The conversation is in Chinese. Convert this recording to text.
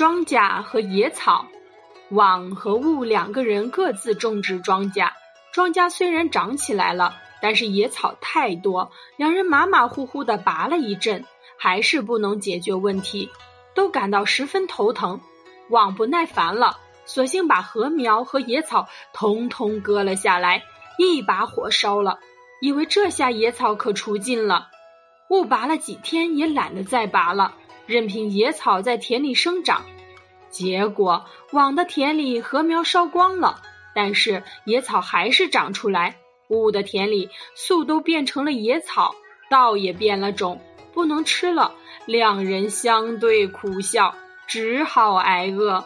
庄稼和野草，网和雾两个人各自种植庄稼。庄稼虽然长起来了，但是野草太多，两人马马虎虎地拔了一阵，还是不能解决问题，都感到十分头疼。网不耐烦了，索性把禾苗和野草通通割了下来，一把火烧了，以为这下野草可除尽了。雾拔了几天也懒得再拔了。任凭野草在田里生长，结果网的田里禾苗烧光了，但是野草还是长出来。雾的田里粟都变成了野草，稻也变了种，不能吃了。两人相对苦笑，只好挨饿。